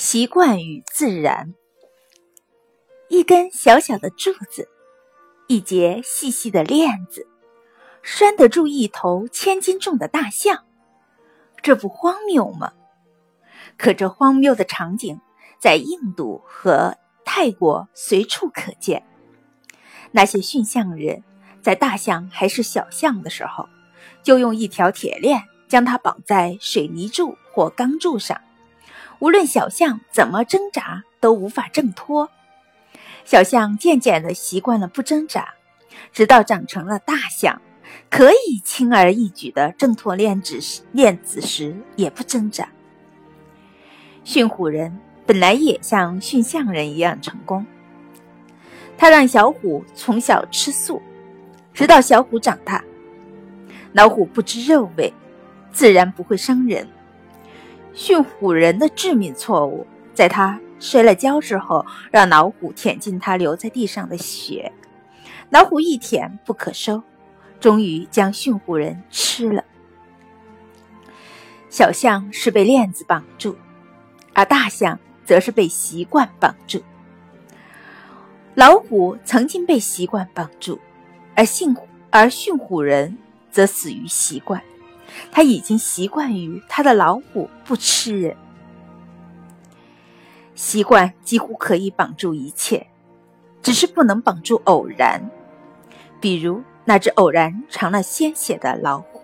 习惯与自然。一根小小的柱子，一节细细的链子，拴得住一头千斤重的大象，这不荒谬吗？可这荒谬的场景在印度和泰国随处可见。那些驯象人在大象还是小象的时候，就用一条铁链将它绑在水泥柱或钢柱上。无论小象怎么挣扎，都无法挣脱。小象渐渐地习惯了不挣扎，直到长成了大象，可以轻而易举地挣脱链子时链子时也不挣扎。驯虎人本来也像驯象人一样成功，他让小虎从小吃素，直到小虎长大。老虎不知肉味，自然不会伤人。驯虎人的致命错误，在他摔了跤之后，让老虎舔尽他留在地上的血。老虎一舔不可收，终于将驯虎人吃了。小象是被链子绑住，而大象则是被习惯绑住。老虎曾经被习惯绑住，而驯而驯虎人则死于习惯。他已经习惯于他的老虎不吃人，习惯几乎可以绑住一切，只是不能绑住偶然，比如那只偶然尝了鲜血的老虎。